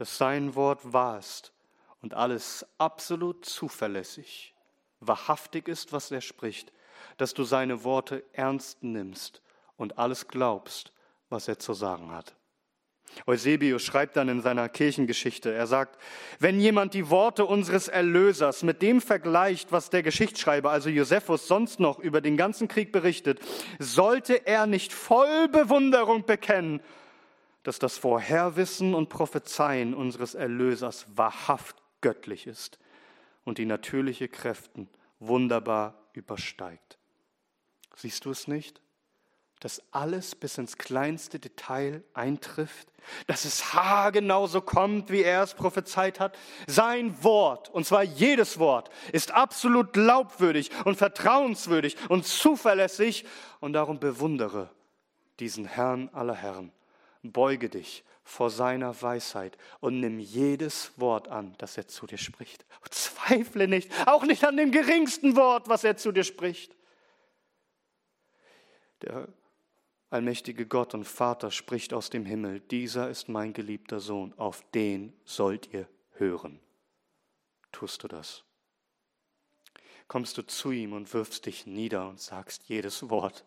dass sein Wort wahr ist und alles absolut zuverlässig, wahrhaftig ist, was er spricht, dass du seine Worte ernst nimmst und alles glaubst, was er zu sagen hat. Eusebius schreibt dann in seiner Kirchengeschichte, er sagt, wenn jemand die Worte unseres Erlösers mit dem vergleicht, was der Geschichtsschreiber, also Josephus, sonst noch über den ganzen Krieg berichtet, sollte er nicht voll Bewunderung bekennen dass das Vorherwissen und Prophezeien unseres Erlösers wahrhaft göttlich ist und die natürliche Kräften wunderbar übersteigt. Siehst du es nicht? Dass alles bis ins kleinste Detail eintrifft, dass es haargenau so kommt, wie er es prophezeit hat. Sein Wort, und zwar jedes Wort, ist absolut glaubwürdig und vertrauenswürdig und zuverlässig und darum bewundere diesen Herrn aller Herren beuge dich vor seiner Weisheit und nimm jedes Wort an, das er zu dir spricht. Zweifle nicht, auch nicht an dem geringsten Wort, was er zu dir spricht. Der allmächtige Gott und Vater spricht aus dem Himmel, dieser ist mein geliebter Sohn, auf den sollt ihr hören. Tust du das? Kommst du zu ihm und wirfst dich nieder und sagst jedes Wort,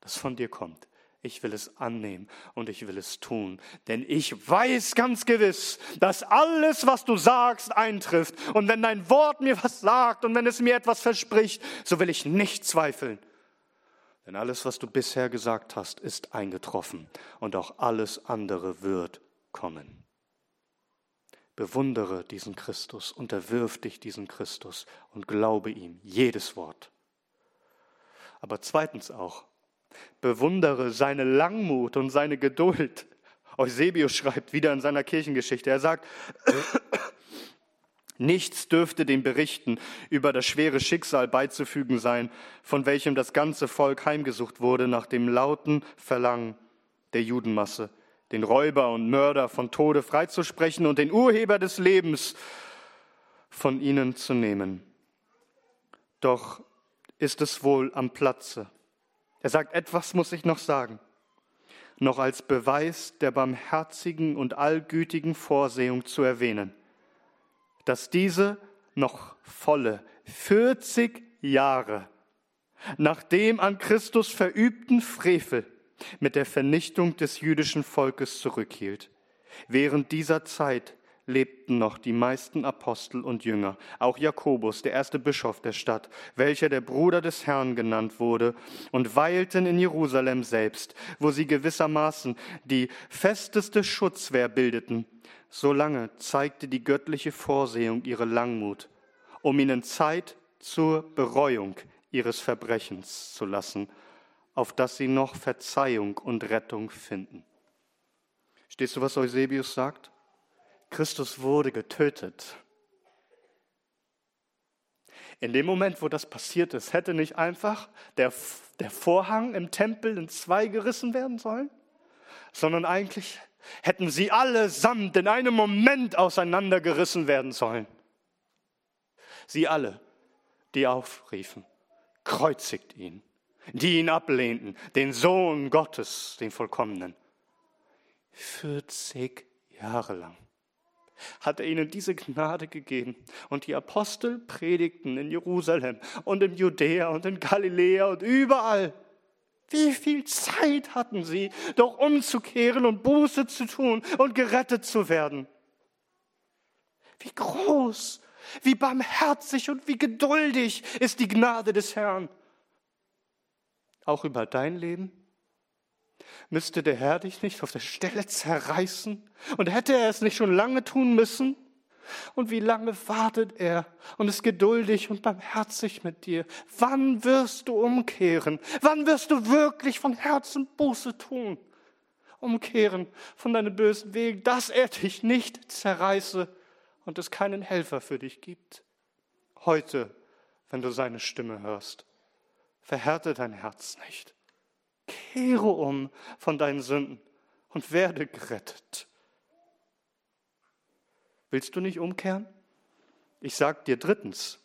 das von dir kommt, ich will es annehmen und ich will es tun. Denn ich weiß ganz gewiss, dass alles, was du sagst, eintrifft. Und wenn dein Wort mir was sagt und wenn es mir etwas verspricht, so will ich nicht zweifeln. Denn alles, was du bisher gesagt hast, ist eingetroffen und auch alles andere wird kommen. Bewundere diesen Christus, unterwirf dich diesem Christus und glaube ihm jedes Wort. Aber zweitens auch, Bewundere seine Langmut und seine Geduld. Eusebius schreibt wieder in seiner Kirchengeschichte, er sagt, Nichts dürfte den Berichten über das schwere Schicksal beizufügen sein, von welchem das ganze Volk heimgesucht wurde nach dem lauten Verlangen der Judenmasse, den Räuber und Mörder von Tode freizusprechen und den Urheber des Lebens von ihnen zu nehmen. Doch ist es wohl am Platze. Er sagt, etwas muss ich noch sagen, noch als Beweis der barmherzigen und allgütigen Vorsehung zu erwähnen, dass diese noch volle 40 Jahre nach dem an Christus verübten Frevel mit der Vernichtung des jüdischen Volkes zurückhielt. Während dieser Zeit lebten noch die meisten Apostel und Jünger, auch Jakobus, der erste Bischof der Stadt, welcher der Bruder des Herrn genannt wurde, und weilten in Jerusalem selbst, wo sie gewissermaßen die festeste Schutzwehr bildeten. Solange zeigte die göttliche Vorsehung ihre Langmut, um ihnen Zeit zur Bereuung ihres Verbrechens zu lassen, auf dass sie noch Verzeihung und Rettung finden. Stehst du, was Eusebius sagt? Christus wurde getötet. In dem Moment, wo das passiert ist, hätte nicht einfach der, der Vorhang im Tempel in zwei gerissen werden sollen, sondern eigentlich hätten sie allesamt in einem Moment auseinandergerissen werden sollen. Sie alle, die aufriefen, kreuzigt ihn, die ihn ablehnten, den Sohn Gottes, den Vollkommenen. 40 Jahre lang hat er ihnen diese Gnade gegeben. Und die Apostel predigten in Jerusalem und in Judäa und in Galiläa und überall. Wie viel Zeit hatten sie, doch umzukehren und Buße zu tun und gerettet zu werden? Wie groß, wie barmherzig und wie geduldig ist die Gnade des Herrn. Auch über dein Leben Müsste der Herr dich nicht auf der Stelle zerreißen? Und hätte er es nicht schon lange tun müssen? Und wie lange wartet er und ist geduldig und barmherzig mit dir? Wann wirst du umkehren? Wann wirst du wirklich von Herzen Buße tun? Umkehren von deinen bösen Wegen, dass er dich nicht zerreiße und es keinen Helfer für dich gibt. Heute, wenn du seine Stimme hörst, verhärte dein Herz nicht Kehre um von deinen Sünden und werde gerettet. Willst du nicht umkehren? Ich sage dir drittens,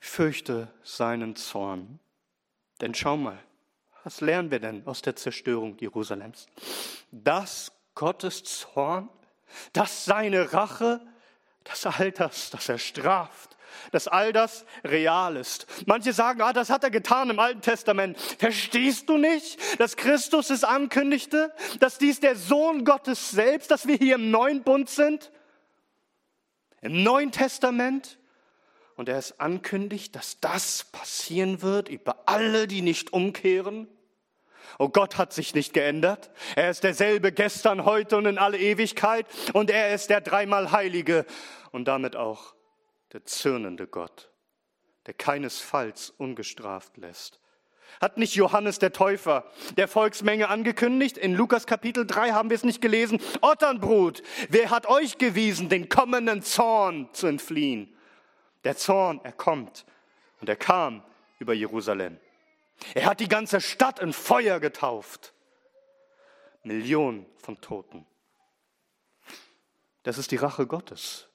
fürchte seinen Zorn. Denn schau mal, was lernen wir denn aus der Zerstörung Jerusalems? Dass Gottes Zorn, dass seine Rache, das, das er straft, dass all das real ist. Manche sagen, ah, das hat er getan im Alten Testament. Verstehst du nicht, dass Christus es ankündigte, dass dies der Sohn Gottes selbst, dass wir hier im neuen Bund sind? Im Neuen Testament? Und er es ankündigt, dass das passieren wird über alle, die nicht umkehren? Oh, Gott hat sich nicht geändert. Er ist derselbe gestern, heute und in alle Ewigkeit. Und er ist der dreimal Heilige und damit auch der zürnende Gott, der keinesfalls ungestraft lässt. Hat nicht Johannes der Täufer der Volksmenge angekündigt? In Lukas Kapitel 3 haben wir es nicht gelesen. Otternbrut, wer hat euch gewiesen, den kommenden Zorn zu entfliehen? Der Zorn, er kommt. Und er kam über Jerusalem. Er hat die ganze Stadt in Feuer getauft. Millionen von Toten. Das ist die Rache Gottes.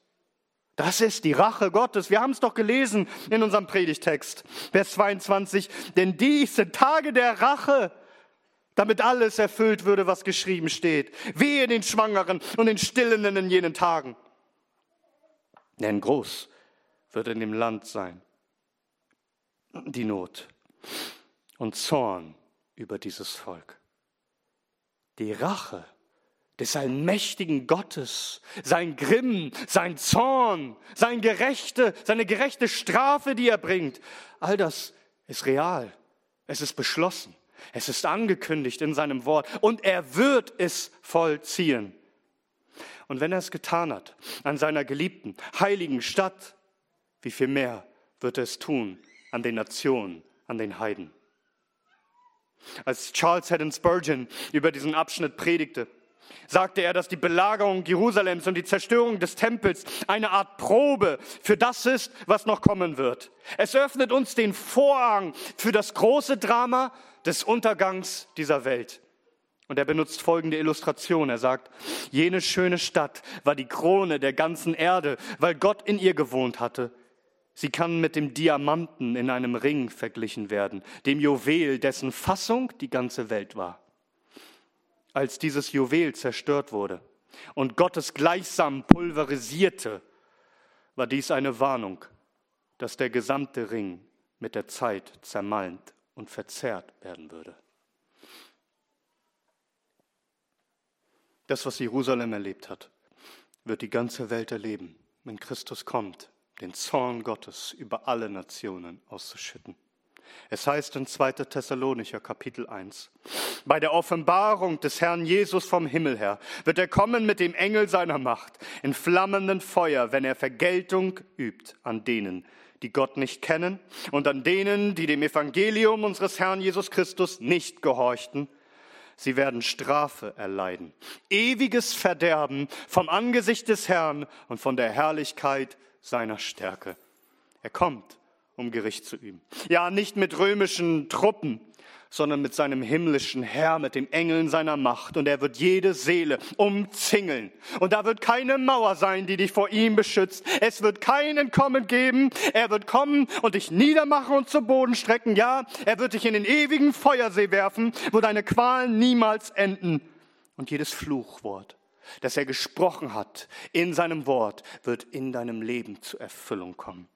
Das ist die Rache Gottes. Wir haben es doch gelesen in unserem Predigtext, Vers 22. Denn dies sind Tage der Rache, damit alles erfüllt würde, was geschrieben steht. Wehe den Schwangeren und den Stillenden in jenen Tagen. Denn groß wird in dem Land sein die Not und Zorn über dieses Volk. Die Rache des allmächtigen Gottes, sein Grimm, sein Zorn, sein gerechte, seine gerechte Strafe, die er bringt. All das ist real. Es ist beschlossen. Es ist angekündigt in seinem Wort und er wird es vollziehen. Und wenn er es getan hat an seiner geliebten, heiligen Stadt, wie viel mehr wird er es tun an den Nationen, an den Heiden? Als Charles Haddon Spurgeon über diesen Abschnitt predigte, sagte er, dass die Belagerung Jerusalems und die Zerstörung des Tempels eine Art Probe für das ist, was noch kommen wird. Es öffnet uns den Vorhang für das große Drama des Untergangs dieser Welt. Und er benutzt folgende Illustration. Er sagt, jene schöne Stadt war die Krone der ganzen Erde, weil Gott in ihr gewohnt hatte. Sie kann mit dem Diamanten in einem Ring verglichen werden, dem Juwel, dessen Fassung die ganze Welt war. Als dieses Juwel zerstört wurde und Gottes gleichsam pulverisierte, war dies eine Warnung, dass der gesamte Ring mit der Zeit zermalmt und verzerrt werden würde. Das, was Jerusalem erlebt hat, wird die ganze Welt erleben, wenn Christus kommt, den Zorn Gottes über alle Nationen auszuschütten. Es heißt in 2. Thessalonicher Kapitel 1, bei der Offenbarung des Herrn Jesus vom Himmel her wird er kommen mit dem Engel seiner Macht in flammenden Feuer, wenn er Vergeltung übt an denen, die Gott nicht kennen und an denen, die dem Evangelium unseres Herrn Jesus Christus nicht gehorchten Sie werden Strafe erleiden, ewiges Verderben vom Angesicht des Herrn und von der Herrlichkeit seiner Stärke. Er kommt, um Gericht zu üben. Ja, nicht mit römischen Truppen, sondern mit seinem himmlischen Herr, mit den Engeln seiner Macht. Und er wird jede Seele umzingeln. Und da wird keine Mauer sein, die dich vor ihm beschützt. Es wird kein Entkommen geben. Er wird kommen und dich niedermachen und zu Boden strecken. Ja, er wird dich in den ewigen Feuersee werfen, wo deine Qualen niemals enden. Und jedes Fluchwort, das er gesprochen hat in seinem Wort, wird in deinem Leben zur Erfüllung kommen.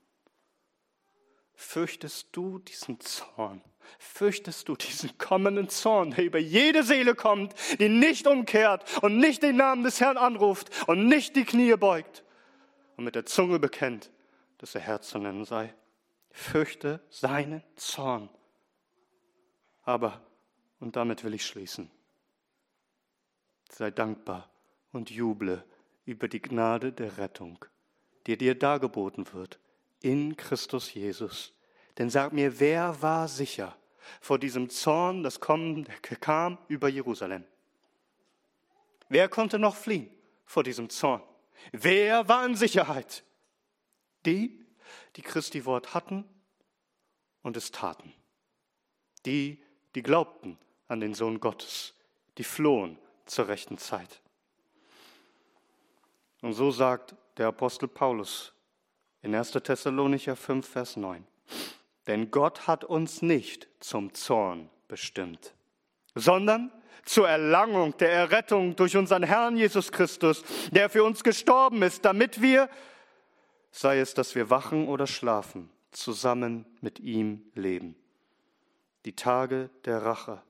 Fürchtest du diesen Zorn? Fürchtest du diesen kommenden Zorn, der über jede Seele kommt, die nicht umkehrt und nicht den Namen des Herrn anruft und nicht die Knie beugt und mit der Zunge bekennt, dass er Herr zu nennen sei? Fürchte seinen Zorn. Aber, und damit will ich schließen, sei dankbar und juble über die Gnade der Rettung, die dir dargeboten wird in Christus Jesus. Denn sag mir, wer war sicher vor diesem Zorn, das kam über Jerusalem? Wer konnte noch fliehen vor diesem Zorn? Wer war in Sicherheit? Die, die Christi Wort hatten und es taten. Die, die glaubten an den Sohn Gottes, die flohen zur rechten Zeit. Und so sagt der Apostel Paulus in 1. Thessalonicher 5, Vers 9. Denn Gott hat uns nicht zum Zorn bestimmt, sondern zur Erlangung der Errettung durch unseren Herrn Jesus Christus, der für uns gestorben ist, damit wir, sei es, dass wir wachen oder schlafen, zusammen mit ihm leben. Die Tage der Rache,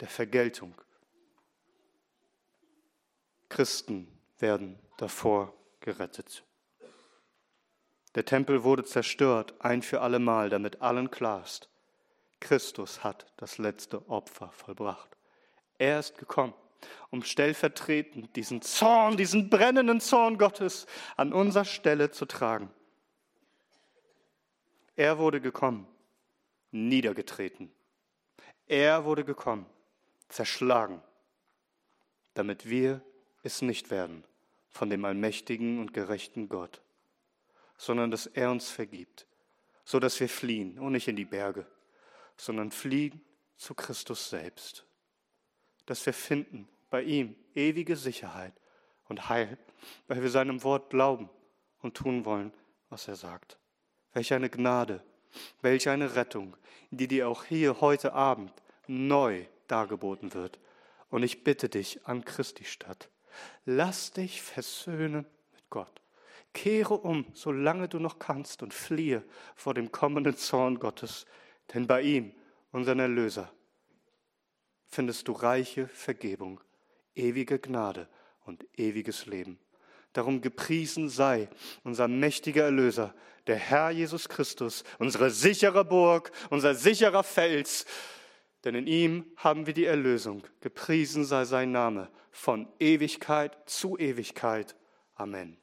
der Vergeltung. Christen werden davor gerettet. Der Tempel wurde zerstört, ein für allemal, damit allen klar ist, Christus hat das letzte Opfer vollbracht. Er ist gekommen, um stellvertretend diesen Zorn, diesen brennenden Zorn Gottes an unserer Stelle zu tragen. Er wurde gekommen, niedergetreten. Er wurde gekommen, zerschlagen, damit wir es nicht werden von dem allmächtigen und gerechten Gott sondern dass er uns vergibt, so dass wir fliehen und nicht in die Berge, sondern fliehen zu Christus selbst, dass wir finden bei ihm ewige Sicherheit und Heil, weil wir seinem Wort glauben und tun wollen, was er sagt. Welch eine Gnade, welch eine Rettung, die dir auch hier heute Abend neu dargeboten wird. Und ich bitte dich an Christi statt, lass dich versöhnen mit Gott. Kehre um, solange du noch kannst, und fliehe vor dem kommenden Zorn Gottes, denn bei ihm, unseren Erlöser, findest du reiche Vergebung, ewige Gnade und ewiges Leben. Darum gepriesen sei unser mächtiger Erlöser, der Herr Jesus Christus, unsere sichere Burg, unser sicherer Fels, denn in ihm haben wir die Erlösung. Gepriesen sei sein Name von Ewigkeit zu Ewigkeit. Amen.